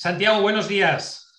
Santiago, buenos días.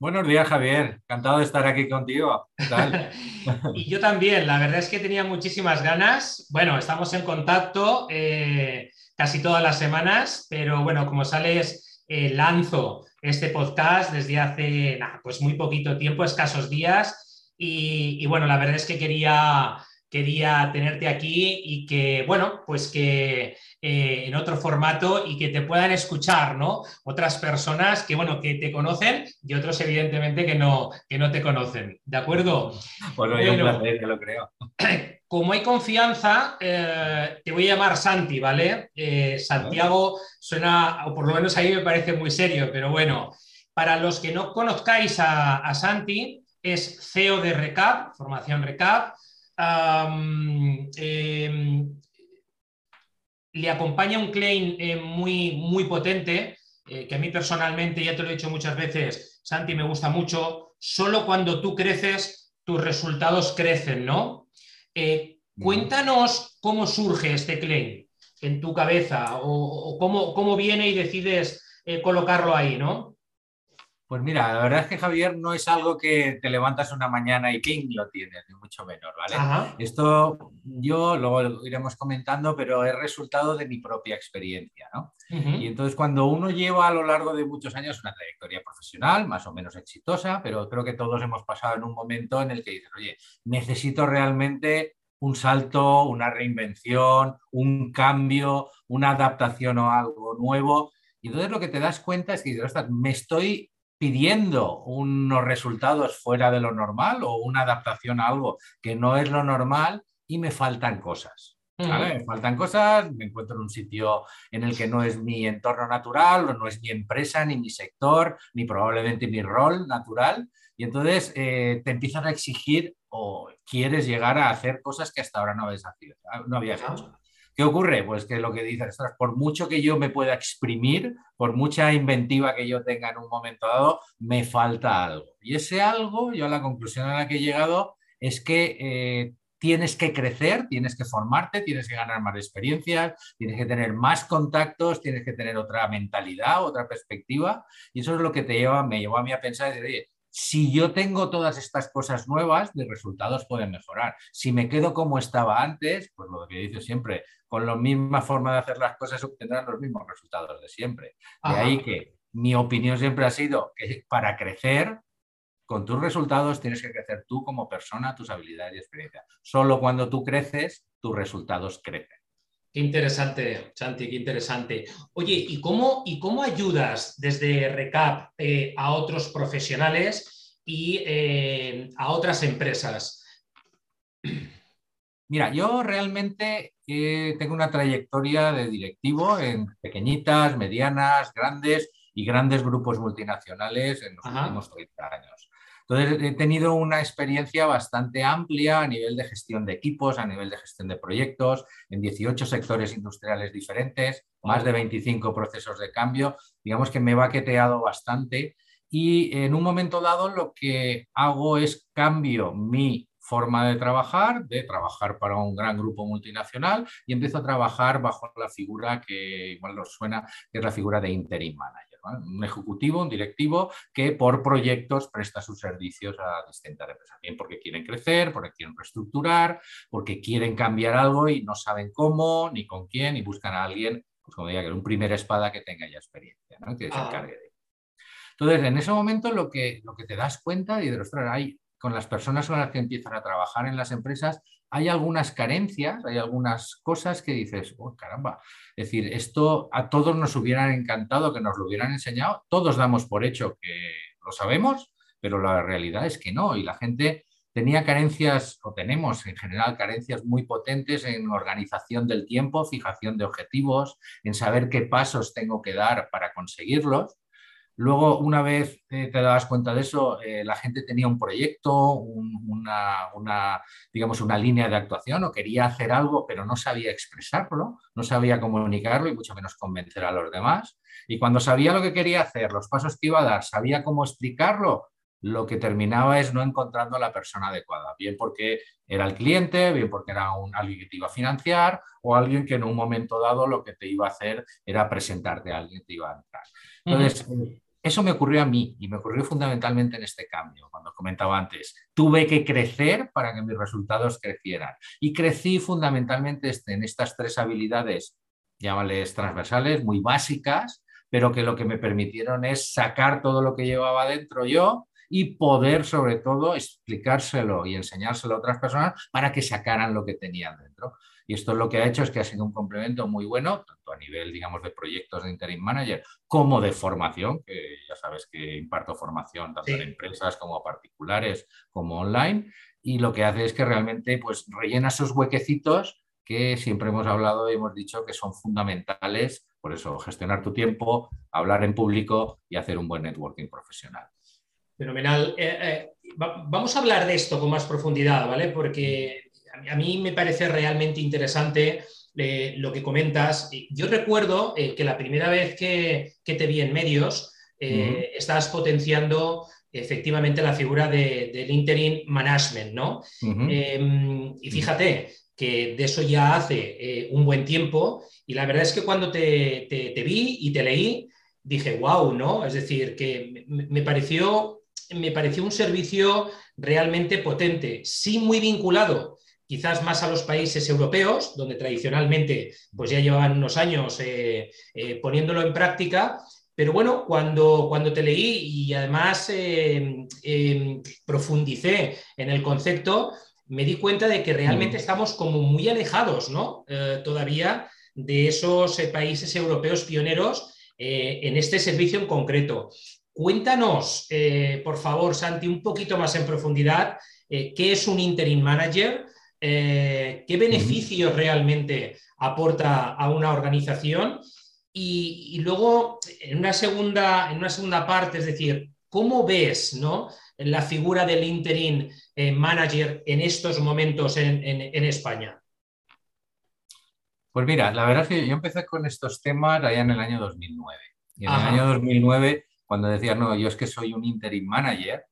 Buenos días, Javier. Encantado de estar aquí contigo. y yo también. La verdad es que tenía muchísimas ganas. Bueno, estamos en contacto eh, casi todas las semanas, pero bueno, como sales, eh, lanzo este podcast desde hace pues muy poquito tiempo, escasos días. Y, bueno, la verdad es que quería, quería tenerte aquí y que, bueno, pues que eh, en otro formato y que te puedan escuchar, ¿no? Otras personas que, bueno, que te conocen y otros, evidentemente, que no, que no te conocen. ¿De acuerdo? Bueno, un placer, que lo creo. Como hay confianza, eh, te voy a llamar Santi, ¿vale? Eh, Santiago suena, o por lo menos a mí me parece muy serio, pero bueno, para los que no conozcáis a, Santi, es CEO de Recap, formación Recap le acompaña un claim eh, muy, muy potente, eh, que a mí personalmente, ya te lo he dicho muchas veces, Santi, me gusta mucho, solo cuando tú creces, tus resultados crecen, ¿no? Eh, cuéntanos cómo surge este claim en tu cabeza o, cómo, cómo, viene y decides colocarlo ahí, ¿no? Pues mira, la verdad es que Javier no es algo que te levantas una mañana y ping lo tienes, ni mucho menos, ¿vale? Esto yo luego lo iremos comentando, pero es resultado de mi propia experiencia, ¿no? Y entonces cuando uno lleva a lo largo de muchos años una trayectoria profesional más o menos exitosa, pero creo que todos hemos pasado en un momento en el que dices, oye, necesito realmente un salto, una reinvención, un cambio, una adaptación o algo nuevo. Y entonces lo que te das cuenta es que dices, me estoy pidiendo unos resultados fuera de lo normal o una adaptación a algo que no es lo normal y me faltan cosas. Me faltan cosas, me encuentro en un sitio en el que no es mi entorno natural, o no es mi empresa, ni mi sector, ni probablemente mi rol natural. Y entonces eh, te empiezan a exigir o quieres llegar a hacer cosas que hasta ahora no habías, no habías hecho. ¿Qué ocurre? Pues que lo que dices, por mucho que yo me pueda exprimir, por mucha inventiva que yo tenga en un momento dado, me falta algo. Y ese algo, yo la conclusión a la que he llegado es que eh, tienes que crecer, tienes que formarte, tienes que ganar más experiencias, tienes que tener más contactos, tienes que tener otra mentalidad, otra perspectiva. Y eso es lo que te lleva, me llevó a mí a pensar, oye, si yo tengo todas estas cosas nuevas, mis resultados pueden mejorar. Si me quedo como estaba antes, pues lo que dice siempre, con la misma forma de hacer las cosas obtendrán los mismos resultados de siempre. De ahí que mi opinión siempre ha sido que para crecer, con tus resultados tienes que crecer tú como persona, tus habilidades y experiencia. Solo cuando tú creces, tus resultados crecen. Qué interesante, Santi, qué interesante. Oye, ¿y cómo, y cómo ayudas desde Recap eh, a otros profesionales y eh, a otras empresas? Mira, yo realmente eh, tengo una trayectoria de directivo en pequeñitas, medianas, grandes y grandes grupos multinacionales en los últimos 30 años. Entonces, he tenido una experiencia bastante amplia a nivel de gestión de equipos, a nivel de gestión de proyectos, en 18 sectores industriales diferentes, más de 25 procesos de cambio. Digamos que me he baqueteado bastante y en un momento dado lo que hago es cambio mi forma de trabajar, de trabajar para un gran grupo multinacional y empiezo a trabajar bajo la figura que igual nos suena, que es la figura de interim manager un ejecutivo, un directivo que por proyectos presta sus servicios a distintas empresas, bien porque quieren crecer, porque quieren reestructurar, porque quieren cambiar algo y no saben cómo, ni con quién, y buscan a alguien, pues como diría, que un primer espada que tenga ya experiencia, que se ah. encargue de entonces, en ese momento lo que, lo que te das cuenta y de los hay con las personas con las que empiezan a trabajar en las empresas, hay algunas carencias, hay algunas cosas que dices, oh, caramba, es decir, esto a todos nos hubieran encantado que nos lo hubieran enseñado, todos damos por hecho que lo sabemos, pero la realidad es que no, y la gente tenía carencias, o tenemos en general carencias muy potentes en organización del tiempo, fijación de objetivos, en saber qué pasos tengo que dar para conseguirlos. Luego, una vez eh, te dabas cuenta de eso, eh, la gente tenía un proyecto, una, digamos, una línea de actuación o quería hacer algo, pero no sabía expresarlo, no sabía comunicarlo y mucho menos convencer a los demás. Y cuando sabía lo que quería hacer, los pasos que iba a dar, sabía cómo explicarlo, lo que terminaba es no encontrando a la persona adecuada, bien porque era el cliente, bien porque era un, alguien que te iba a financiar o alguien que en un momento dado lo que te iba a hacer era presentarte a alguien que te iba a entrar. Entonces, eso me ocurrió a mí y me ocurrió fundamentalmente en este cambio, cuando comentaba antes. Tuve que crecer para que mis resultados crecieran. Y crecí fundamentalmente este, en estas tres habilidades, llámales transversales, muy básicas, pero que lo que me permitieron es sacar todo lo que llevaba dentro yo y poder sobre todo explicárselo y enseñárselo a otras personas para que sacaran lo que tenían dentro. Y esto lo que ha hecho es que ha sido un complemento muy bueno, tanto a nivel, digamos, de proyectos de interim manager como de formación, que ya sabes que imparto formación tanto en empresas como a particulares como online. Y lo que hace es que realmente pues, rellena esos huequecitos que siempre hemos hablado y hemos dicho que son fundamentales. Por eso, gestionar tu tiempo, hablar en público y hacer un buen networking profesional. Fenomenal. Eh, eh, vamos a hablar de esto con más profundidad, ¿vale? Porque a mí me parece realmente interesante eh, lo que comentas. Yo recuerdo eh, que la primera vez que, te vi en medios, eh, estás potenciando efectivamente la figura del interim management, ¿no? Em, y fíjate que de eso ya hace un buen tiempo y la verdad es que cuando te, vi y te leí, dije, wow, ¿no? Es decir, que me pareció, me pareció un servicio realmente potente, sí muy vinculado quizás más a los países europeos, donde tradicionalmente pues ya llevaban unos años eh, eh, poniéndolo en práctica, pero bueno, cuando, cuando te leí y además eh, profundicé en el concepto, me di cuenta de que realmente mm. estamos como muy alejados, ¿no? todavía de esos países europeos pioneros en este servicio en concreto. Cuéntanos, por favor, Santi, un poquito más en profundidad, qué es un interim manager, eh, qué beneficios realmente aporta a una organización y, luego en una, segunda, en una segunda parte, es decir, ¿cómo ves ¿no? la figura del interim eh, manager en estos momentos en, España? Pues mira, la verdad es que yo empecé con estos temas allá en el año 2009. Y en el año 2009, cuando decía, no, yo es que soy un interim manager,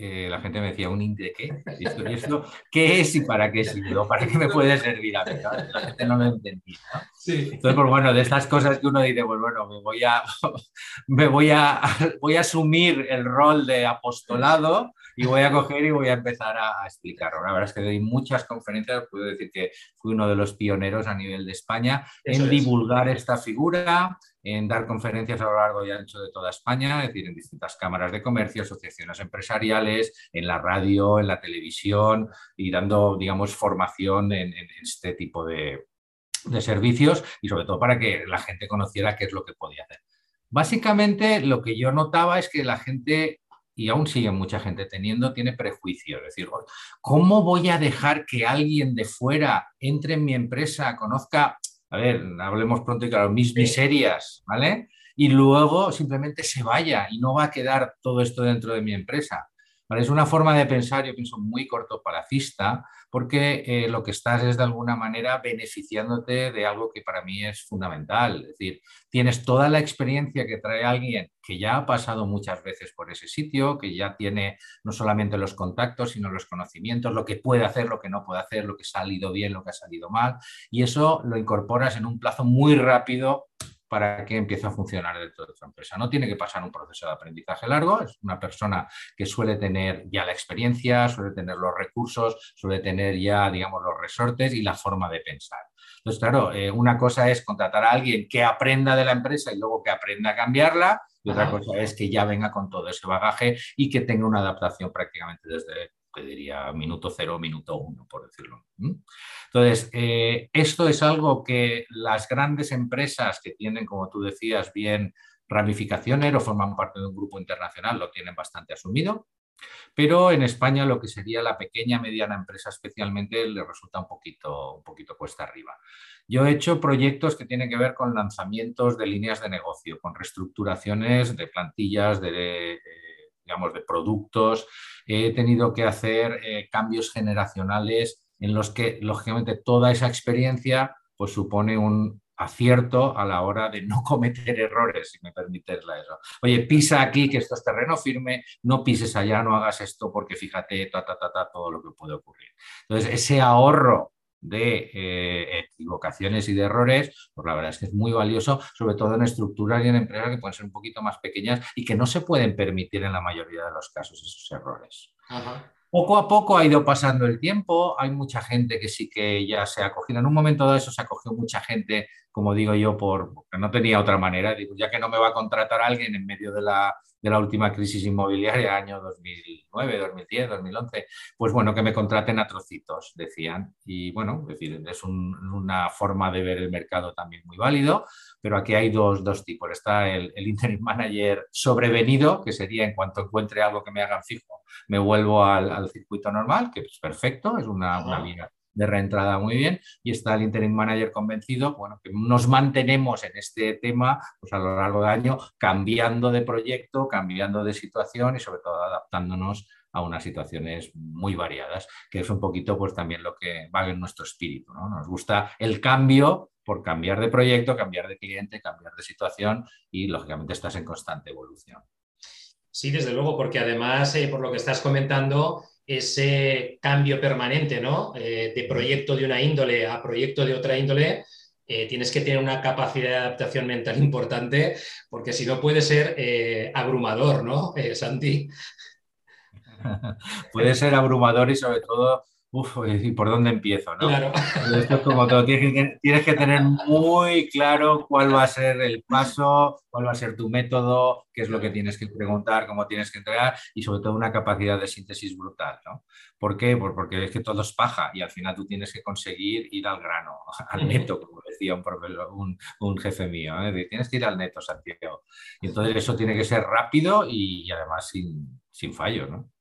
eh, la gente me decía, ¿un de qué? ¿Y esto, qué es y para qué sirve? ¿Para qué me puede servir a mí? La gente no lo entendía. Entonces, pues bueno, de estas cosas que uno dice, pues bueno, me voy a, me voy a, voy a asumir el rol de apostolado y voy a coger y voy a empezar a, explicarlo. La verdad es que doy muchas conferencias, puedo decir que fui uno de los pioneros a nivel de España en divulgar esta figura, en dar conferencias a lo largo y ancho de toda España, es decir, en distintas cámaras de comercio, asociaciones empresariales, en la radio, en la televisión y dando, digamos, formación en, este tipo de, de servicios y sobre todo para que la gente conociera qué es lo que podía hacer. Básicamente lo que yo notaba es que la gente, y aún sigue mucha gente teniendo, tiene prejuicios. Es decir, ¿cómo voy a dejar que alguien de fuera entre en mi empresa, conozca a ver, hablemos pronto y claro, mis miserias, ¿vale? Y luego simplemente se vaya y no va a quedar todo esto dentro de mi empresa. Es una forma de pensar, yo pienso, muy cortoplacista, porque eh, lo que estás es de alguna manera beneficiándote de algo que para mí es fundamental. Es decir, tienes toda la experiencia que trae alguien que ya ha pasado muchas veces por ese sitio, que ya tiene no solamente los contactos, sino los conocimientos, lo que puede hacer, lo que no puede hacer, lo que ha salido bien, lo que ha salido mal, y eso lo incorporas en un plazo muy rápido para que empiece a funcionar dentro de tu empresa. No tiene que pasar un proceso de aprendizaje largo, es una persona que suele tener ya la experiencia, suele tener los recursos, suele tener ya, digamos, los resortes y la forma de pensar. Entonces, claro, eh, una cosa es contratar a alguien que aprenda de la empresa y luego que aprenda a cambiarla, y otra cosa es que ya venga con todo ese bagaje y que tenga una adaptación prácticamente desde te diría minuto cero, minuto uno, por decirlo. Entonces, eh, esto es algo que las grandes empresas que tienen, como tú decías, bien ramificaciones o forman parte de un grupo internacional, lo tienen bastante asumido. Pero en España lo que sería la pequeña mediana empresa especialmente le resulta un poquito, un poquito cuesta arriba. Yo he hecho proyectos que tienen que ver con lanzamientos de líneas de negocio, con reestructuraciones de plantillas, de digamos, de productos. He tenido que hacer eh, cambios generacionales en los que, lógicamente, toda esa experiencia pues, supone un acierto a la hora de no cometer errores, si me permites eso. Oye, pisa aquí, que esto es terreno firme, no pises allá, no hagas esto, porque fíjate, ta, ta, ta, ta, todo lo que puede ocurrir. Entonces, ese ahorro de eh, equivocaciones y de errores, pues la verdad es que es muy valioso, sobre todo en estructuras y en empresas que pueden ser un poquito más pequeñas y que no se pueden permitir en la mayoría de los casos esos errores. Poco a poco ha ido pasando el tiempo, hay mucha gente que sí que ya se ha cogido, en un momento dado eso se acogió mucha gente, como digo yo, por, porque no tenía otra manera, digo, ya que no me va a contratar alguien en medio de la, de la última crisis inmobiliaria, año 2009, 2010, 2011, pues bueno, que me contraten a trocitos, decían. Y bueno, es decir, es una forma de ver el mercado también muy válido, pero aquí hay dos, dos tipos. Está el, el, interim manager sobrevenido, que sería en cuanto encuentre algo que me hagan fijo, me vuelvo al, al circuito normal, que es perfecto, es una, una vía de reentrada muy bien y está el interim manager convencido, bueno, que nos mantenemos en este tema pues a lo largo del año cambiando de proyecto, cambiando de situación y sobre todo adaptándonos a unas situaciones muy variadas, que es un poquito pues también lo que va en nuestro espíritu, ¿no? Nos gusta el cambio por cambiar de proyecto, cambiar de cliente, cambiar de situación y lógicamente estás en constante evolución. Sí, desde luego, porque además, eh, por lo que estás comentando, ese cambio permanente, ¿no? Eh, de proyecto de una índole a proyecto de otra índole, eh, tienes que tener una capacidad de adaptación mental importante, porque si no puede ser abrumador, ¿no, Santi? puede ser abrumador y sobre todo Uf, ¿y por dónde empiezo? ¿no? Claro. Esto es como todo, tienes que, tienes que, tener muy claro cuál va a ser el paso, cuál va a ser tu método, qué es lo que tienes que preguntar, cómo tienes que entregar y sobre todo una capacidad de síntesis brutal. ¿no? ¿Por qué? Pues porque es que todo es paja y al final tú tienes que conseguir ir al grano, al neto, como decía un, un, un jefe mío. ¿eh? Tienes que ir al neto, Santiago. Y entonces eso tiene que ser rápido y, y además sin, sin fallos. ¿no?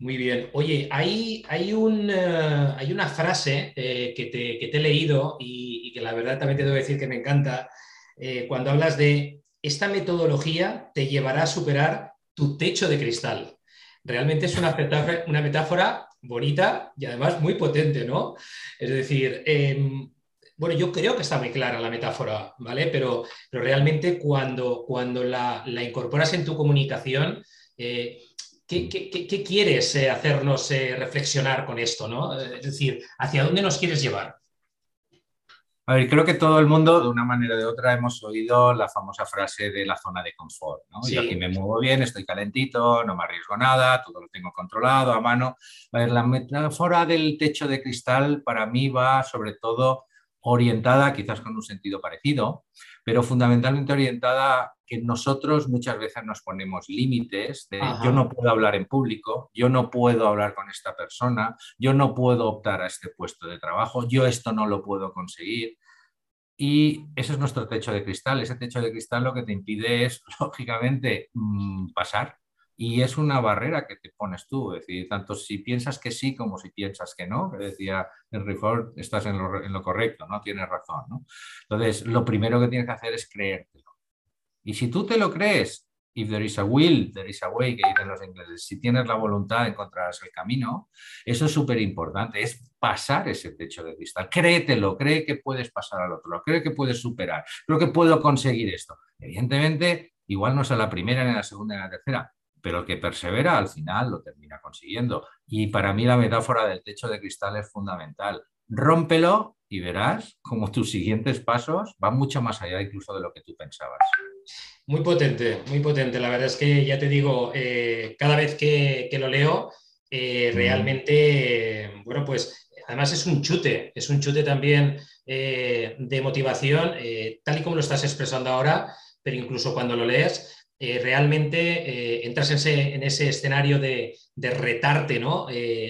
Muy bien. Oye, hay, hay, un, eh, hay una frase eh, que, te, he leído y, que la verdad también te debo decir que me encanta, eh, cuando hablas de esta metodología te llevará a superar tu techo de cristal. Realmente es una metáfora, una metáfora bonita y además muy potente, ¿no? Es decir, em, bueno, yo creo que está muy clara la metáfora, ¿vale? Pero, pero realmente cuando, cuando la, la incorporas en tu comunicación, ¿Qué, quieres eh, hacernos eh, reflexionar con esto? ¿no? Es decir, ¿hacia dónde nos quieres llevar? A ver, creo que todo el mundo, de una manera o de otra, hemos oído la famosa frase de la zona de confort. ¿no? Yo aquí me muevo bien, estoy calentito, no me arriesgo nada, todo lo tengo controlado a mano. A ver, la metáfora del techo de cristal para mí va sobre todo orientada, quizás con un sentido parecido, pero fundamentalmente orientada que nosotros muchas veces nos ponemos límites de yo no puedo hablar en público, yo no puedo hablar con esta persona, yo no puedo optar a este puesto de trabajo, yo esto no lo puedo conseguir. Y ese es nuestro techo de cristal. Ese techo de cristal lo que te impide es, lógicamente, mm, pasar. Y es una barrera que te pones tú. Es decir, tanto si piensas que sí como si piensas que no. Que decía Henry Ford, estás en lo, en lo correcto, ¿no? Tienes razón. ¿no? Entonces, lo primero que tienes que hacer es creértelo. Y si tú te lo crees, if there is a will, there is a way, que dicen los ingleses, si tienes la voluntad, encontrarás el camino, eso es súper importante, es pasar ese techo de cristal. Créetelo, cree que puedes pasar al otro cree que puedes superar, creo que puedo conseguir esto. Evidentemente, igual no es a la primera, ni a la segunda, ni a la tercera, pero el que persevera al final lo termina consiguiendo. Y para mí la metáfora del techo de cristal es fundamental. Rómpelo y verás como tus siguientes pasos van mucho más allá incluso de lo que tú pensabas. Muy potente, muy potente. La verdad es que ya te digo, eh, cada vez que, lo leo, eh, realmente, bueno, pues además es un chute, es un chute también eh, de motivación, tal y como lo estás expresando ahora, pero incluso cuando lo lees, realmente entras en ese, escenario de, retarte ¿no?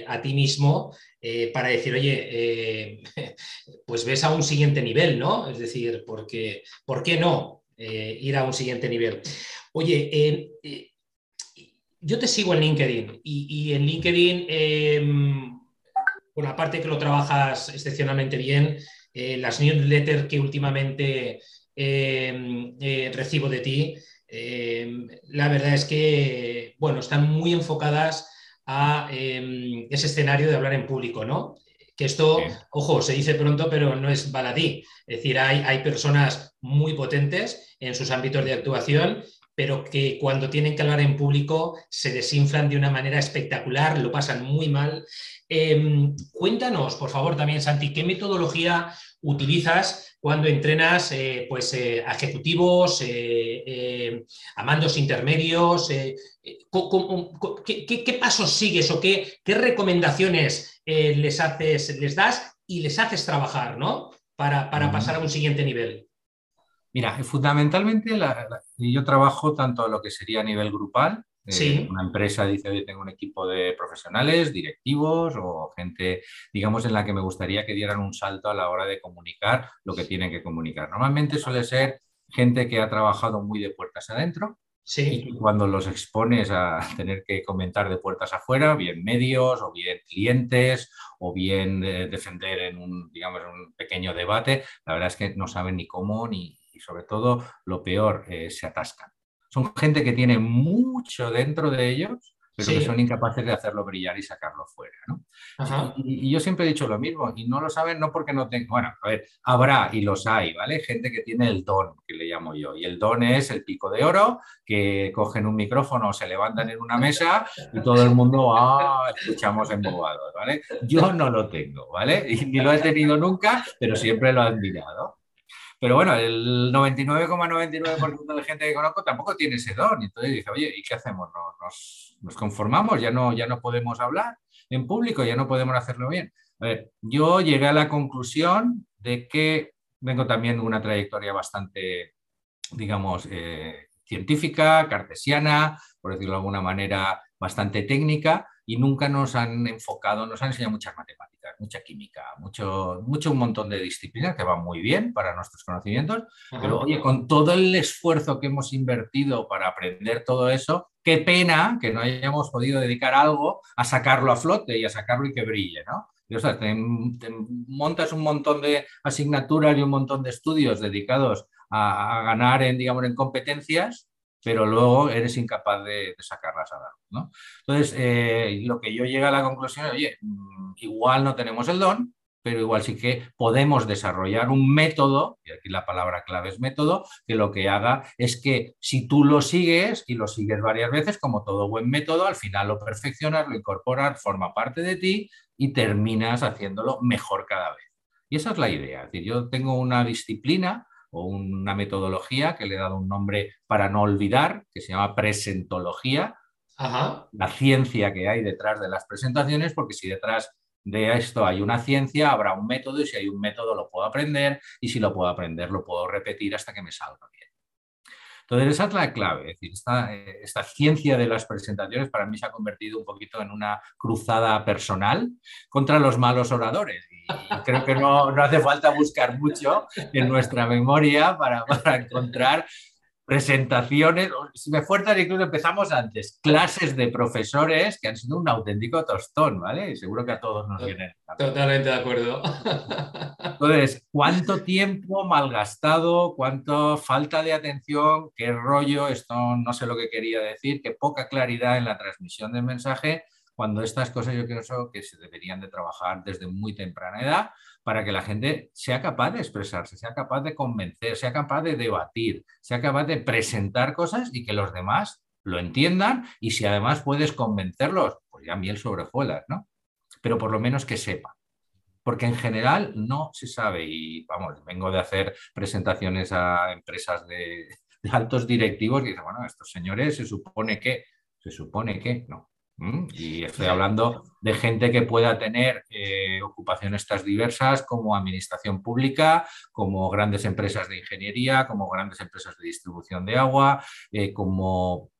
a ti mismo eh, para decir, oye, eh, pues ves a un siguiente nivel, ¿no? Es decir, porque, ¿por qué no eh, ir a un siguiente nivel? Oye, yo te sigo en LinkedIn y, en LinkedIn, em, por la parte que lo trabajas excepcionalmente bien, las newsletters que últimamente em, recibo de ti, em, la verdad es que, bueno, están muy enfocadas a em, ese escenario de hablar en público, ¿no? Que esto, ojo, se dice pronto, pero no es baladí. Es decir, hay, hay personas muy potentes en sus ámbitos de actuación pero que cuando tienen que hablar en público se desinflan de una manera espectacular, lo pasan muy mal. Em, cuéntanos, por favor, también, Santi, ¿qué metodología utilizas cuando entrenas eh, pues, eh, a ejecutivos, eh, a mandos intermedios? ¿qué, pasos sigues o qué, recomendaciones les, haces, les das y les haces trabajar ¿no? para, pasar a un siguiente nivel? Mira, fundamentalmente yo trabajo tanto lo que sería a nivel grupal, Sí. una empresa dice, oye, tengo un equipo de profesionales, directivos o gente, digamos, en la que me gustaría que dieran un salto a la hora de comunicar lo que tienen que comunicar. Normalmente suele ser gente que ha trabajado muy de puertas adentro. Sí. Y cuando los expones a tener que comentar de puertas afuera, bien medios o bien clientes o bien defender en un, digamos, un pequeño debate, la verdad es que no saben ni cómo ni, y sobre todo, lo peor, eh, se atascan son gente que tiene mucho dentro de ellos, pero que son incapaces de hacerlo brillar y sacarlo fuera. ¿no? Y, yo siempre he dicho lo mismo, y no lo saben no porque no tengan, bueno, a ver, habrá y los hay, ¿vale? Gente que tiene el don, que le llamo yo, y el don es el pico de oro, que cogen un micrófono, se levantan en una mesa y todo el mundo, ah, escuchamos embobados, ¿vale? Yo no lo tengo, ¿vale? Y ni lo he tenido nunca, pero siempre lo he admirado. Pero bueno, el 99,99% de gente que conozco tampoco tiene ese don. Entonces dice, oye, ¿y qué hacemos? ¿Nos, conformamos? ¿Ya no, ¿Ya no podemos hablar en público? ¿Ya no podemos hacerlo bien? A ver, yo llegué a la conclusión de que vengo también una trayectoria bastante, digamos, eh, científica, cartesiana, por decirlo de alguna manera, bastante técnica, y nunca nos han enfocado, nos han enseñado muchas matemáticas, mucha química, mucho, mucho un montón de disciplinas que van muy bien para nuestros conocimientos, pero oye, con todo el esfuerzo que hemos invertido para aprender todo eso, qué pena que no hayamos podido dedicar algo a sacarlo a flote y a sacarlo y que brille, ¿no? Y, o sea, te, montas un montón de asignaturas y un montón de estudios dedicados a, a ganar en, digamos, en competencias pero luego eres incapaz de, sacarlas a dar. ¿no? Entonces, eh, lo que yo llegué a la conclusión es, oye, mm, igual no tenemos el don, pero igual sí que podemos desarrollar un método, y aquí la palabra clave es método, que lo que haga es que si tú lo sigues y lo sigues varias veces, como todo buen método, al final lo perfeccionas, lo incorporas, forma parte de ti y terminas haciéndolo mejor cada vez. Y esa es la idea. Es decir, yo tengo una disciplina o una metodología que le he dado un nombre para no olvidar, que se llama presentología, la ciencia que hay detrás de las presentaciones, porque si detrás de esto hay una ciencia, habrá un método y si hay un método lo puedo aprender y si lo puedo aprender lo puedo repetir hasta que me salga bien. Entonces, esa es la clave. Es decir, eh, esta, ciencia de las presentaciones para mí se ha convertido un poquito en una cruzada personal contra los malos oradores. Y, creo que no, hace falta buscar mucho en nuestra memoria para, para encontrar presentaciones, si me fuerzas incluso empezamos antes, clases de profesores que han sido un auténtico tostón, ¿vale? Y seguro que a todos nos vienen. Totalmente de acuerdo. Entonces, ¿cuánto tiempo malgastado? ¿Cuánto falta de atención? ¿Qué rollo? Esto no sé lo que quería decir, qué poca claridad en la transmisión del mensaje cuando estas cosas yo creo que se deberían de trabajar desde muy temprana edad para que la gente sea capaz de expresarse, sea capaz de convencer, sea capaz de debatir, sea capaz de presentar cosas y que los demás lo entiendan y si además puedes convencerlos, pues ya miel sobre ¿no? Pero por lo menos que sepa. Porque en general no se sabe y vamos, vengo de hacer presentaciones a empresas de, de altos directivos y dicen, bueno, estos señores se supone que, se supone que, no, y estoy hablando de gente que pueda tener eh, ocupaciones tan diversas como administración pública, como grandes empresas de ingeniería, como grandes empresas de distribución de agua, eh, como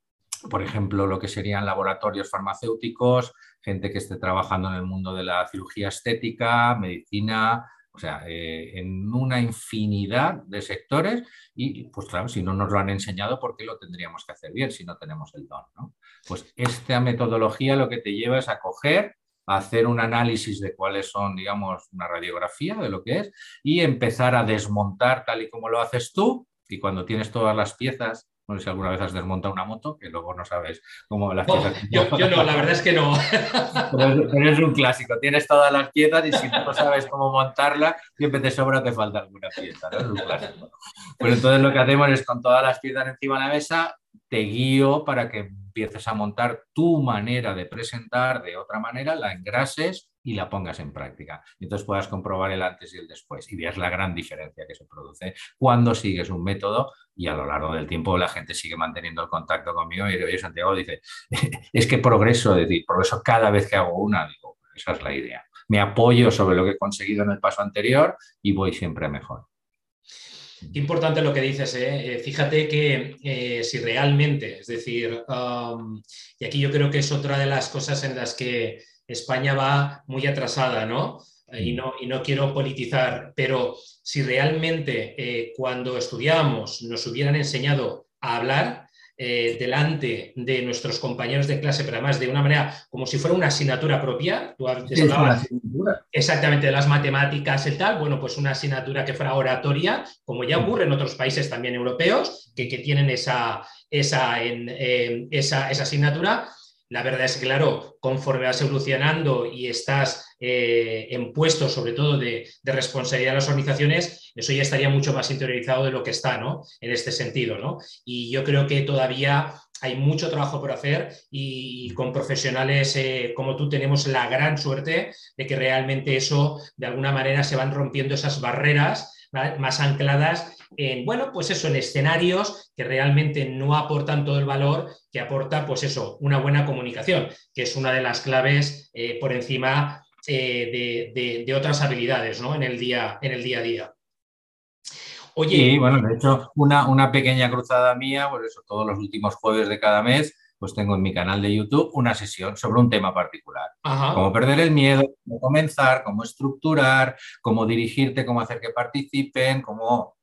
por ejemplo lo que serían laboratorios farmacéuticos, gente que esté trabajando en el mundo de la cirugía estética, medicina, o sea, eh, en una infinidad de sectores y, pues claro, si no nos lo han enseñado, ¿por qué lo tendríamos que hacer bien si no tenemos el don? Pues esta metodología lo que te lleva es a coger, a hacer un análisis de cuáles son, digamos, una radiografía de lo que es y empezar a desmontar tal y como lo haces tú y cuando tienes todas las piezas no sé si alguna vez has desmontado una moto, que luego no sabes cómo las piezas. Yo, yo, no, la verdad es que no. Pero es, un clásico. Tienes todas las piezas y si no sabes cómo montarla, siempre te sobra te falta alguna pieza. ¿no? Es un clásico. Pues entonces lo que hacemos es con todas las piezas encima de la mesa, te guío para que empieces a montar tu manera de presentar de otra manera, la engrases y la pongas en práctica. Entonces puedas comprobar el antes y el después y veas la gran diferencia que se produce cuando sigues un método y a lo largo del tiempo la gente sigue manteniendo el contacto conmigo y oye, Santiago dice, es que progreso, es decir, progreso cada vez que hago una, digo, esa es la idea. Me apoyo sobre lo que he conseguido en el paso anterior y voy siempre mejor. Qué importante lo que dices. ¿eh? eh fíjate que eh, si realmente, es decir, y aquí yo creo que es otra de las cosas en las que España va muy atrasada, ¿no? Y no, y no quiero politizar, pero si realmente eh, cuando estudiábamos nos hubieran enseñado a hablar, eh, delante de nuestros compañeros de clase, pero además de una manera como si fuera una asignatura propia. Tú exactamente de las matemáticas y tal. Bueno, pues una asignatura que fuera oratoria, como ya ocurre en otros países también europeos, que, tienen esa, esa, en, esa, esa asignatura la verdad es que, claro, conforme vas evolucionando y estás eh, en puestos, sobre todo de, responsabilidad de las organizaciones, eso ya estaría mucho más interiorizado de lo que está, ¿no? En este sentido, ¿no? Y yo creo que todavía hay mucho trabajo por hacer y, con profesionales eh, como tú tenemos la gran suerte de que realmente eso, de alguna manera, se van rompiendo esas barreras más ancladas en, bueno, pues eso, en escenarios que realmente no aportan todo el valor que aporta, pues eso, una buena comunicación, que es una de las claves eh, por encima eh, de, otras habilidades, ¿no? En el día, en el día a día. Oye. Sí, bueno, de hecho, una, una pequeña cruzada mía, pues eso, todos los últimos jueves de cada mes, pues tengo en mi canal de YouTube una sesión sobre un tema particular. Cómo perder el miedo, cómo comenzar, cómo estructurar, cómo dirigirte, cómo hacer que participen, cómo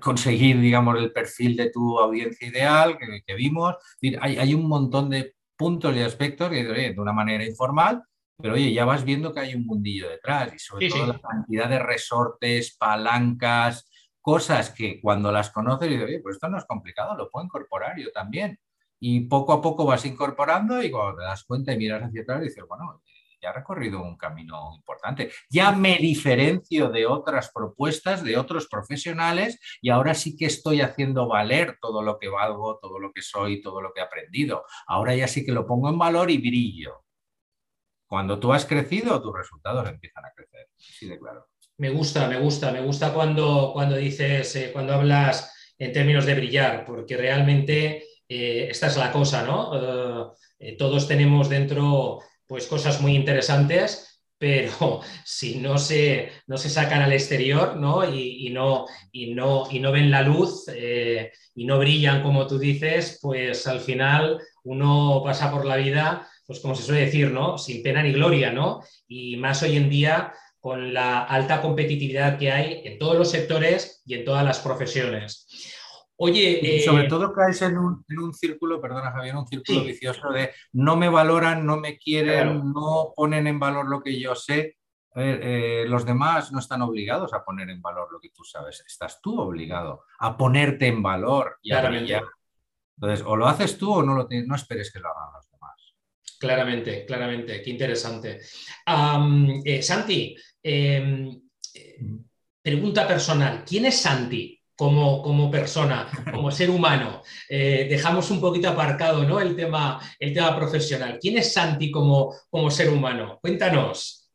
conseguir, digamos, el perfil de tu audiencia ideal que, vimos. Hay, hay, un montón de puntos y aspectos que, de una manera informal, pero oye, ya vas viendo que hay un mundillo detrás y sobre todo la cantidad de resortes, palancas, cosas que cuando las conoces dices, oye, pues esto no es complicado, lo puedo incorporar yo también. Y poco a poco vas incorporando y cuando te das cuenta y miras hacia atrás dices, bueno, ya he recorrido un camino importante. Ya me diferencio de otras propuestas, de otros profesionales y ahora sí que estoy haciendo valer todo lo que valgo, todo lo que soy, todo lo que he aprendido. Ahora ya sí que lo pongo en valor y brillo. Cuando tú has crecido, tus resultados empiezan a crecer. Sí, de claro. Me gusta, me gusta, me gusta cuando, cuando dices, eh, cuando hablas en términos de brillar, porque realmente eh, esta es la cosa, ¿no? Eh, todos tenemos dentro pues cosas muy interesantes, pero si no se, no se sacan al exterior ¿no? Y, no, y, no, y no ven la luz y no brillan como tú dices, pues al final uno pasa por la vida, pues como se suele decir, ¿no? Sin pena ni gloria, ¿no? Y más hoy en día con la alta competitividad que hay en todos los sectores y en todas las profesiones. Oye. sobre eh, todo caes en un, en un, círculo, perdona Javier, un círculo vicioso de no me valoran, no me quieren, no ponen en valor lo que yo sé. Eh, los demás no están obligados a poner en valor lo que tú sabes. Estás tú obligado a ponerte en valor y a brillar. Entonces, o lo haces tú o no, lo no esperes que lo hagan los demás. Claramente, claramente. Qué interesante. Eh, Santi, em, pregunta personal. ¿Quién es Santi? Como, persona, como ser humano. Eh, dejamos un poquito aparcado ¿no? el, tema, el tema profesional. ¿Quién es Santi como, como ser humano? Cuéntanos.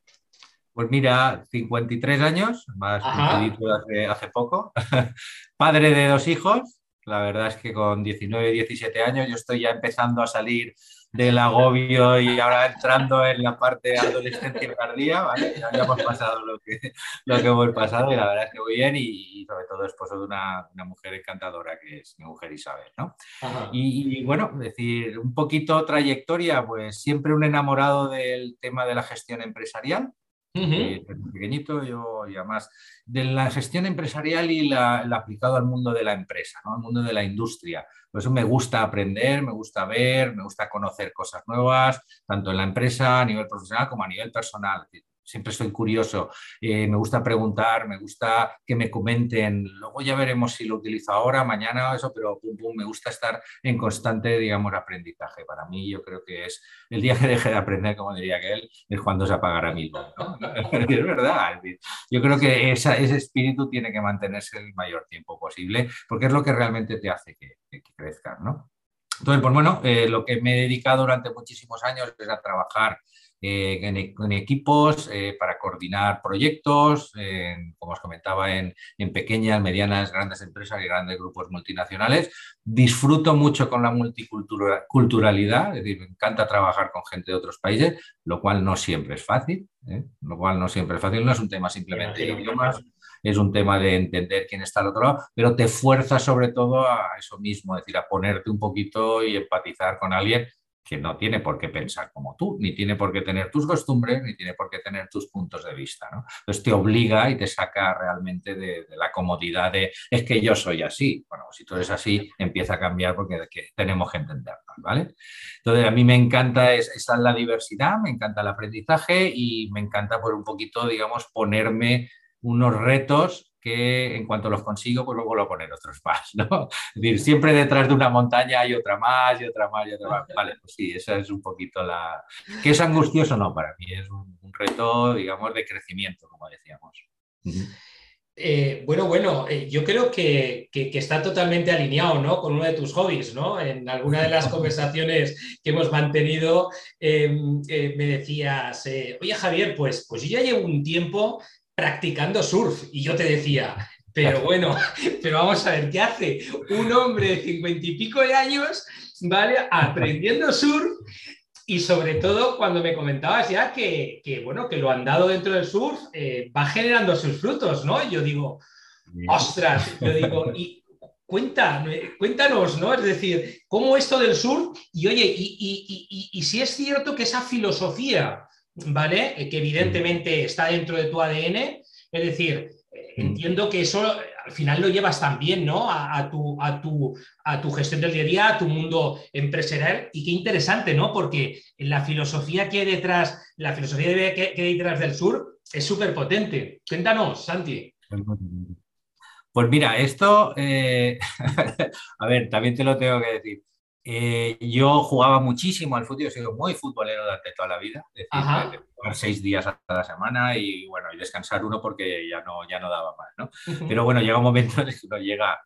Pues mira, 53 años, más hace, hace poco, padre de dos hijos. La verdad es que con 19, 17 años yo estoy ya empezando a salir del agobio y ahora entrando en la parte de adolescencia tardía, ¿vale? Ya, hemos pasado lo que, lo que hemos pasado y la verdad es que muy bien y, sobre todo esposo de una, una, mujer encantadora que es mi mujer Isabel, ¿no? Y, bueno, decir, un poquito trayectoria, pues siempre un enamorado del tema de la gestión empresarial, desde pequeñito yo y además de la gestión empresarial y la, aplicado al mundo de la empresa, ¿no? al mundo de la industria. Por eso me gusta aprender, me gusta ver, me gusta conocer cosas nuevas, tanto en la empresa a nivel profesional como a nivel personal siempre estoy curioso, eh, me gusta preguntar, me gusta que me comenten, luego ya veremos si lo utilizo ahora, mañana o eso, pero pum, pum, me gusta estar en constante, digamos, aprendizaje. Para mí yo creo que es el día que deje de aprender, como diría aquel, es cuando se apagará mi voz. es verdad, yo creo que ese espíritu tiene que mantenerse el mayor tiempo posible, porque es lo que realmente te hace que, que crezcas, ¿no? Entonces, pues bueno, eh, lo que me he dedicado durante muchísimos años es a trabajar eh, en, equipos eh, para coordinar proyectos, como os comentaba, en, pequeñas, medianas, grandes empresas y grandes grupos multinacionales. Disfruto mucho con la multiculturalidad, es decir, me encanta trabajar con gente de otros países, lo cual no siempre es fácil, lo cual no siempre es fácil, no es un tema simplemente de idiomas, es un tema de entender quién está al otro lado, pero te fuerza sobre todo a eso mismo, es decir, a ponerte un poquito y empatizar con alguien que no tiene por qué pensar como tú, ni tiene por qué tener tus costumbres, ni tiene por qué tener tus puntos de vista. ¿no? Entonces te obliga y te saca realmente de, la comodidad de es que yo soy así. Bueno, si tú eres así, empieza a cambiar porque tenemos que entenderlo. ¿vale? Entonces a mí me encanta esa la diversidad, me encanta el aprendizaje y me encanta por un poquito, digamos, ponerme unos retos que en cuanto los consigo, pues luego lo poner otros más, ¿no? Es decir, siempre detrás de una montaña hay otra más y otra más y otra más. Vale, pues sí, esa es un poquito la... ¿Que es angustioso? No, para mí es un, reto, digamos, de crecimiento, como decíamos. Eh, bueno, bueno, eh, yo creo que, está totalmente alineado ¿no? con uno de tus hobbies. ¿no? En alguna de las conversaciones que hemos mantenido em, eh, me decías, oye Javier, pues, pues yo ya llevo un tiempo practicando surf. Y yo te decía, pero bueno, pero vamos a ver, ¿qué hace un hombre de cincuenta y pico de años, ¿vale? Aprendiendo surf y sobre todo cuando me comentabas ya que, bueno, que lo han dado dentro del surf eh, va generando sus frutos, ¿no? Y yo digo, ostras, yo digo, y cuenta, cuéntanos, ¿no? Es decir, ¿cómo esto del surf? Y oye, y, y si es cierto que esa filosofía ¿vale? Eh, que evidentemente está dentro de tu ADN. Es decir, eh, mm. entiendo que eso al final lo llevas también, ¿no? A, tu, a, tu, a tu gestión del día a día, a tu mundo empresarial. Y qué interesante, ¿no? Porque la filosofía que hay detrás, la filosofía que, hay detrás del sur es súper potente. Cuéntanos, Santi. Pues mira, esto, eh, a ver, también te lo tengo que decir. Eh, yo jugaba muchísimo al fútbol, he sido muy futbolero durante toda la vida, es decir, jugar seis días a la semana y bueno, y descansar uno porque ya no, ya no daba más, ¿no? Pero bueno, llega un momento en el que uno llega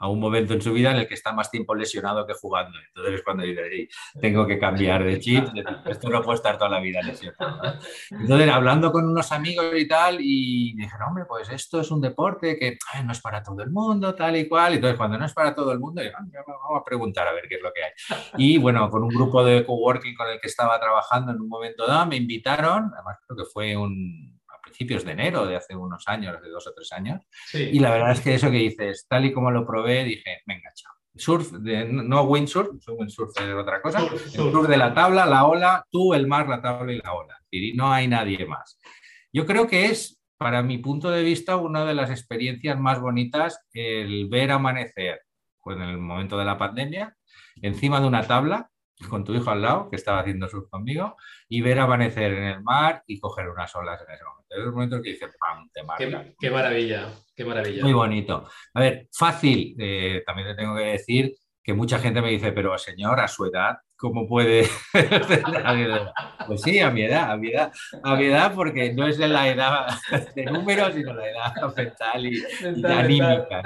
a un momento en su vida en el que está más tiempo lesionado que jugando. Entonces es cuando dice, tengo que cambiar de chip, esto no puede estar toda la vida lesionado. Entonces, hablando con unos amigos y tal, y dije, hombre, pues esto es un deporte que no es para todo el mundo, tal y cual. Entonces, cuando no es para todo el mundo, ah, vamos a preguntar a ver qué es lo que hay. Y bueno, con un grupo de coworking con el que estaba trabajando en un momento dado, me invitaron, además creo que fue un, principios de enero de hace unos años, de dos o tres años. Y la verdad es que eso que dices, tal y como lo probé, dije, venga, chao. Surf, de, no windsurf, windsurf es otra cosa, surf. de la tabla, la ola, tú, el mar, la tabla y la ola. Y no hay nadie más. Yo creo que es, para mi punto de vista, una de las experiencias más bonitas el ver amanecer pues, en el momento de la pandemia, encima de una tabla, con tu hijo al lado, que estaba haciendo surf conmigo, y ver amanecer en el mar y coger unas olas en ese momento. Es el momento que dice, ¡pam! Te marca. Qué, maravilla, qué maravilla. Muy bonito. A ver, fácil, eh, también te tengo que decir que mucha gente me dice, pero señor, a su edad, ¿cómo puede? pues sí, a mi edad, a mi edad, a mi edad, porque no es de la edad de números, sino la edad mental y, anímica.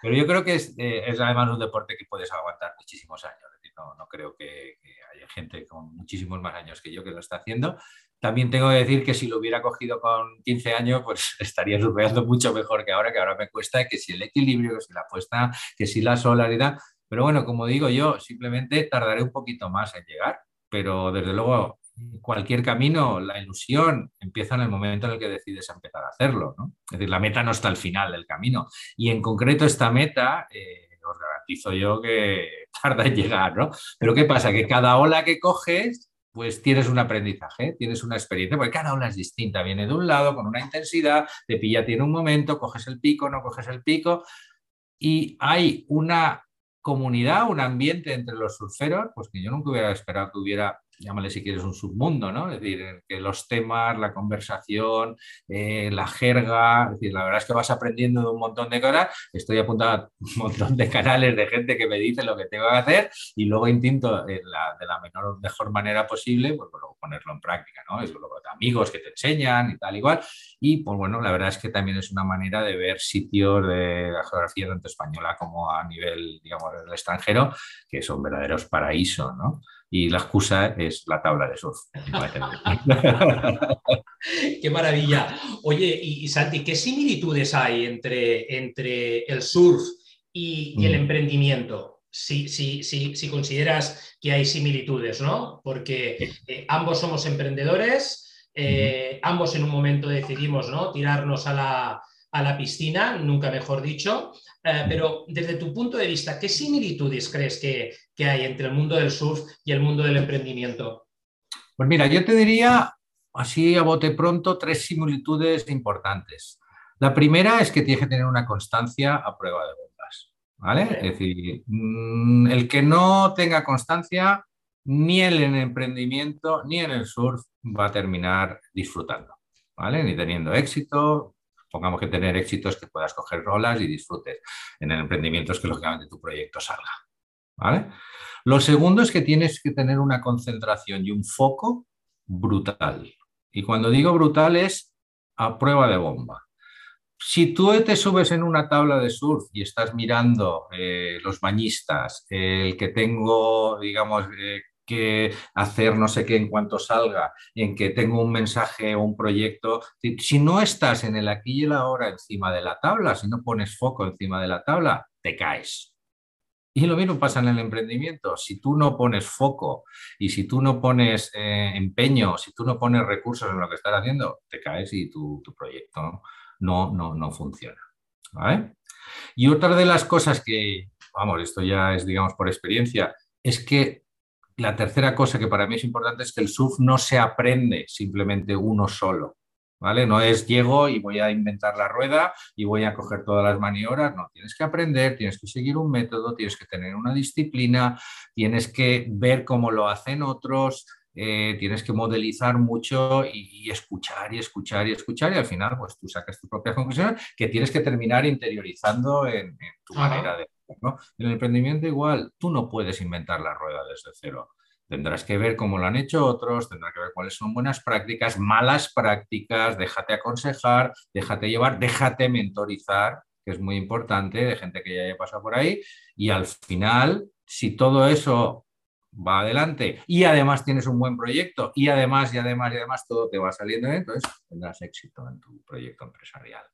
Pero yo creo que es, eh, es además un deporte que puedes aguantar muchísimos años no, creo que, haya gente con muchísimos más años que yo que lo está haciendo. También tengo que decir que si lo hubiera cogido con 15 años, pues estaría surfeando mucho mejor que ahora, que ahora me cuesta, que si el equilibrio, que si la apuesta, que si la solaridad. Pero bueno, como digo yo, simplemente tardaré un poquito más en llegar, pero desde luego cualquier camino, la ilusión empieza en el momento en el que decides empezar a hacerlo. ¿no? Es decir, la meta no está al final del camino. Y en concreto esta meta... Eh, os garantizo yo que tarda en llegar, ¿no? Pero ¿qué pasa? Que cada ola que coges, pues tienes un aprendizaje, tienes una experiencia, porque cada ola es distinta, viene de un lado con una intensidad, te pilla tiene un momento, coges el pico, no coges el pico, y hay una comunidad, un ambiente entre los surferos, pues que yo nunca hubiera esperado que hubiera llámale si quieres un submundo, ¿no? Es decir, que los temas, la conversación, eh, la jerga, es decir, la verdad es que vas aprendiendo de un montón de cosas. Estoy apuntado a un montón de canales de gente que me dice lo que tengo que hacer y luego intento de la menor, mejor manera posible, pues, pues ponerlo en práctica, ¿no? Es luego de amigos que te enseñan y tal igual. Y pues bueno, la verdad es que también es una manera de ver sitios de la geografía tanto española como a nivel, digamos, del extranjero, que son verdaderos paraísos, ¿no? Y la excusa es la tabla de surf. Qué maravilla. Oye, y, Santi, ¿qué similitudes hay entre, entre el surf y, el mm. emprendimiento? Si, si, si, consideras que hay similitudes, ¿no? Porque eh, ambos somos emprendedores, eh, ambos en un momento decidimos ¿no? tirarnos a la, a la piscina, nunca mejor dicho, eh, pero desde tu punto de vista, ¿qué similitudes crees que, hay entre el mundo del surf y el mundo del emprendimiento? Pues mira, yo te diría, así a bote pronto, tres similitudes importantes. La primera es que tienes que tener una constancia a prueba de bombas, ¿vale? Es decir, mm, el que no tenga constancia ni en el emprendimiento ni en el surf va a terminar disfrutando, ¿vale? Ni teniendo éxito, pongamos que tener éxitos que puedas coger rolas y disfrutes. En el emprendimiento es que lógicamente tu proyecto salga. ¿vale? Lo segundo es que tienes que tener una concentración y un foco brutal. Y cuando digo brutal es a prueba de bomba. Si tú te subes en una tabla de surf y estás mirando eh, los bañistas, el que tengo, digamos, eh, que hacer no sé qué en cuanto salga, en que tengo un mensaje o un proyecto. Si no estás en el aquí y el ahora encima de la tabla, si no pones foco encima de la tabla, te caes. Y lo mismo pasa en el emprendimiento. Si tú no pones foco y si tú no pones eh, empeño, si tú no pones recursos en lo que estás haciendo, te caes y tu, proyecto no, no, no funciona. Y otra de las cosas que, vamos, esto ya es, digamos, por experiencia, es que la tercera cosa que para mí es importante es que el surf no se aprende simplemente uno solo. ¿Vale? No es llego y voy a inventar la rueda y voy a coger todas las maniobras. No, tienes que aprender, tienes que seguir un método, tienes que tener una disciplina, tienes que ver cómo lo hacen otros, eh, tienes que modelizar mucho y, escuchar y escuchar y escuchar y al final pues tú sacas tu propia conclusión que tienes que terminar interiorizando en, tu manera de en el emprendimiento igual, tú no puedes inventar la rueda desde cero. Tendrás que ver cómo lo han hecho otros, tendrás que ver cuáles son buenas prácticas, malas prácticas, déjate aconsejar, déjate llevar, déjate mentorizar, que es muy importante, de gente que ya haya pasado por ahí. Y al final, si todo eso va adelante y además tienes un buen proyecto y además y además y además todo te va saliendo, entonces tendrás éxito en tu proyecto empresarial.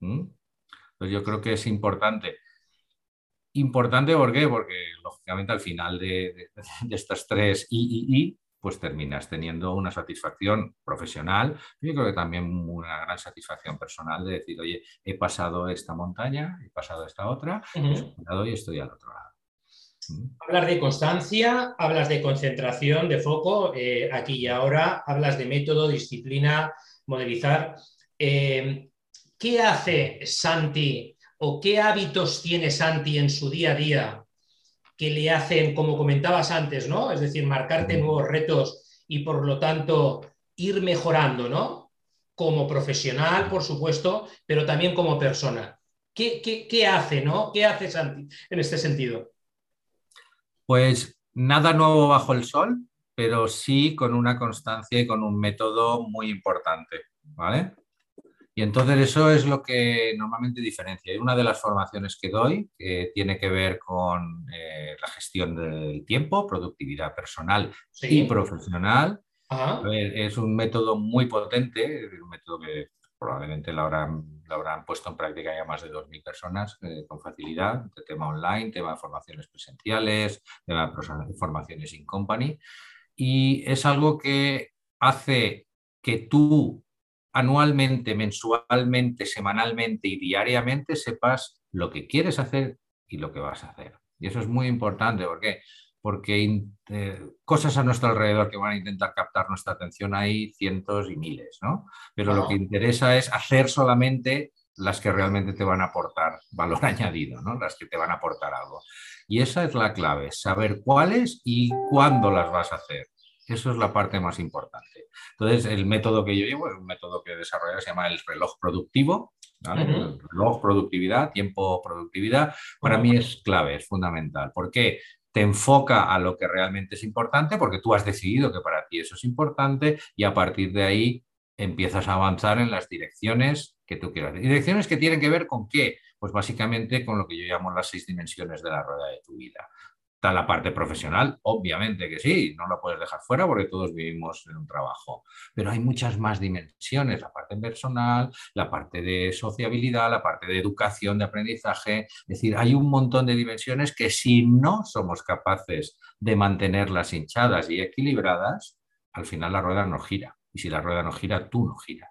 ¿Mm? Entonces yo creo que es importante Importante, ¿por qué? Porque lógicamente al final de, estas tres I, pues terminas teniendo una satisfacción profesional y creo que también una gran satisfacción personal de decir, oye, he pasado esta montaña, he pasado esta otra, y estoy al otro lado. ¿Mm? Hablas de constancia, hablas de concentración, de foco, eh, aquí y ahora, hablas de método, disciplina, modelizar. Eh, ¿Qué hace Santi o qué hábitos tiene Santi en su día a día que le hacen, como comentabas antes, ¿no? Es decir, marcarte nuevos retos y por lo tanto ir mejorando, ¿no? Como profesional, por supuesto, pero también como persona. ¿Qué, hace, ¿no? ¿Qué hace Santi en este sentido? Pues nada nuevo bajo el sol, pero sí con una constancia y con un método muy importante, ¿vale? Y entonces eso es lo que normalmente diferencia. Y una de las formaciones que doy que tiene que ver con eh, la gestión del tiempo, productividad personal y profesional. es un método muy potente, un método que probablemente lo habrán, lo habrán puesto en práctica ya más de 2.000 personas eh, con facilidad, de tema online, tema de formaciones presenciales, tema de formaciones in company. Y es algo que hace que tú anualmente, mensualmente, semanalmente y diariamente sepas lo que quieres hacer y lo que vas a hacer. Y eso es muy importante. ¿Por qué? Porque eh, cosas a nuestro alrededor que van a intentar captar nuestra atención hay cientos y miles, ¿no? Pero lo que interesa es hacer solamente las que realmente te van a aportar valor añadido, ¿no? Las que te van a aportar algo. Y esa es la clave, saber cuáles y cuándo las vas a hacer. Eso es la parte más importante. Entonces, el método que yo llevo es un método que desarrollado se llama el reloj productivo. El reloj, productividad, tiempo, productividad, para mí es clave, es fundamental. ¿Por qué? te enfoca a lo que realmente es importante porque tú has decidido que para ti eso es importante y a partir de ahí empiezas a avanzar en las direcciones que tú quieras. Direcciones que tienen que ver con qué? Pues básicamente con lo que yo llamo las seis dimensiones de la rueda de tu vida. Está la parte profesional, obviamente que sí, no lo puedes dejar fuera porque todos vivimos en un trabajo, pero hay muchas más dimensiones, la parte personal, la parte de sociabilidad, la parte de educación, de aprendizaje, es decir, hay un montón de dimensiones que si no somos capaces de mantenerlas hinchadas y equilibradas, al final la rueda no gira, y si la rueda no gira, tú no giras.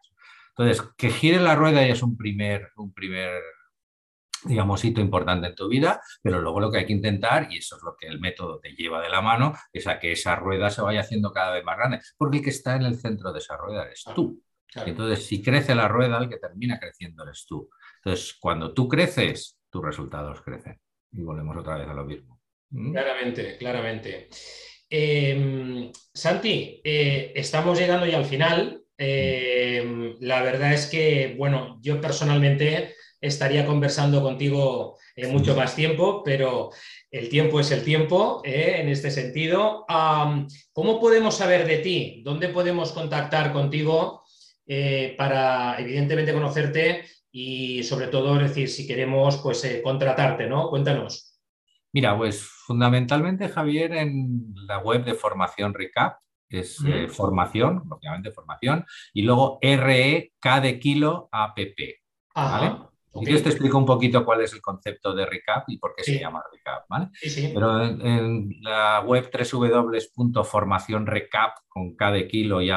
Entonces, que gire la rueda ya es un primer, un primer digamos, hito importante en tu vida, pero luego lo que hay que intentar, y eso es lo que el método te lleva de la mano, es a que esa rueda se vaya haciendo cada vez más grande, porque el que está en el centro de esa rueda eres tú. Entonces, si crece la rueda, el que termina creciendo eres tú. Entonces, cuando tú creces, tus resultados crecen. Y volvemos otra vez a lo mismo. ¿Mm? Claramente, claramente. Em, Santi, eh, estamos llegando ya al final. Em, la verdad es que, bueno, yo personalmente estaría conversando contigo eh, mucho más tiempo, pero el tiempo es el tiempo eh, en este sentido. ¿Cómo podemos saber de ti? ¿Dónde podemos contactar contigo eh, para, evidentemente, conocerte y, sobre todo, decir, si queremos pues, contratarte, ¿no? Cuéntanos. Mira, pues fundamentalmente, Javier, en la web de Formación Recap, es formación, obviamente formación, y luego REK de kilo APP. ¿vale? Yo te explico un poquito cuál es el concepto de recap y por qué se llama recap, ¿vale? Pero en, la web www.formacionrecap con K de kilo y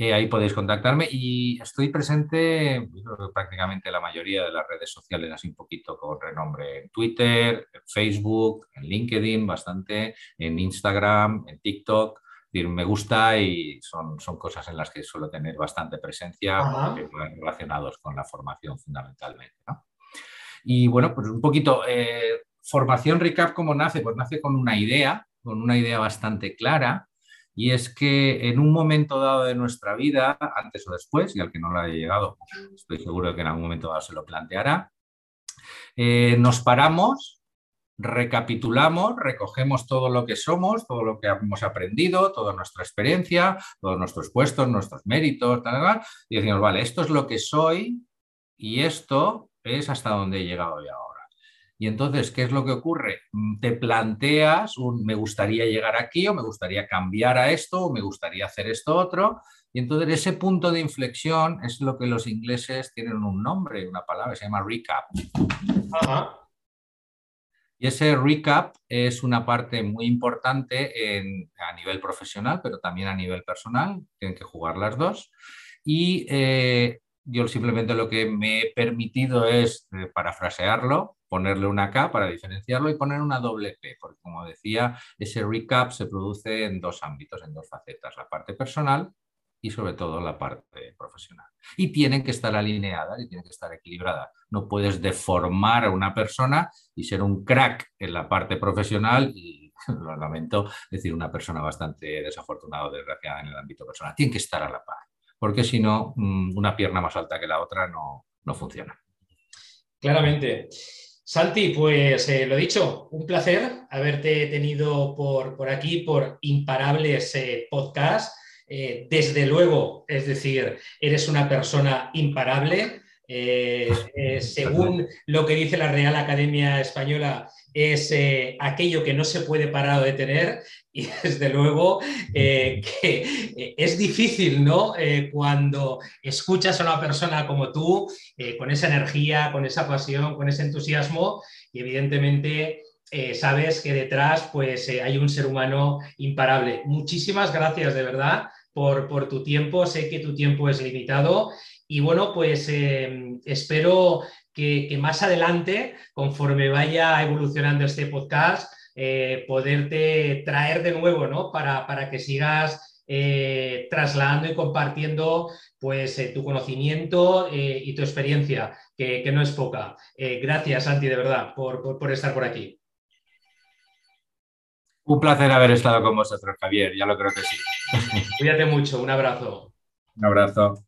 eh, ahí podéis contactarme y estoy presente prácticamente la mayoría de las redes sociales, así un poquito con renombre en Twitter, en Facebook, en LinkedIn, bastante, en Instagram, en TikTok me gusta y son, son cosas en las que suelo tener bastante presencia relacionados con la formación fundamentalmente. Y bueno, pues un poquito, eh, formación recap, ¿cómo nace? Pues nace con una idea, con una idea bastante clara, y es que en un momento dado de nuestra vida, antes o después, y al que no lo haya llegado, estoy seguro de que en algún momento dado se lo planteará, eh, nos paramos recapitulamos, recogemos todo lo que somos, todo lo que hemos aprendido, toda nuestra experiencia, todos nuestros puestos, nuestros méritos, y decimos, vale, esto es lo que soy y esto es hasta donde he llegado y ahora. Y entonces, ¿qué es lo que ocurre? Mm, te planteas un me gustaría llegar aquí o me gustaría cambiar a esto o me gustaría hacer esto otro. Y entonces ese punto de inflexión es lo que los ingleses tienen un nombre, una palabra, se llama recap. Y ese recap es una parte muy importante a nivel profesional, pero también a nivel personal. Tienen que jugar las dos. Y eh, yo simplemente lo que me he permitido es, eh, parafrasearlo, ponerle una K para diferenciarlo y poner una doble P, porque como decía, ese recap se produce en dos ámbitos, en dos facetas, la parte personal y sobre todo la parte profesional. Y tienen que estar alineadas y tienen que estar equilibradas. No puedes deformar a una persona y ser un crack en la parte profesional y, lo lamento, decir una persona bastante desafortunada o desgraciada en el ámbito personal. Tienen que estar a la par, porque si no, mm, una pierna más alta que la otra no, no funciona. Claramente. Santi, pues eh, lo dicho, un placer haberte tenido por, por aquí, por Imparables eh, Podcast. Eh, desde luego, es decir, eres una persona imparable. Eh, eh, según lo que dice la Real Academia Española, es aquello que no se puede parar de tener y desde luego que es difícil, ¿no? cuando escuchas a una persona como tú, con esa energía, con esa pasión, con ese entusiasmo y evidentemente sabes que detrás pues, hay un ser humano imparable. Muchísimas gracias, de verdad por, tu tiempo. Sé que tu tiempo es limitado y bueno, pues em, espero que, más adelante, conforme vaya evolucionando este podcast, eh, poderte traer de nuevo, ¿no? Para, para que sigas eh, trasladando y compartiendo pues, eh, tu conocimiento y tu experiencia, que, no es poca. gracias, Santi, de verdad, por, por estar por aquí. Un placer haber estado con vosotros, Javier, ya lo creo que sí. Cuídate mucho, un abrazo. Un abrazo.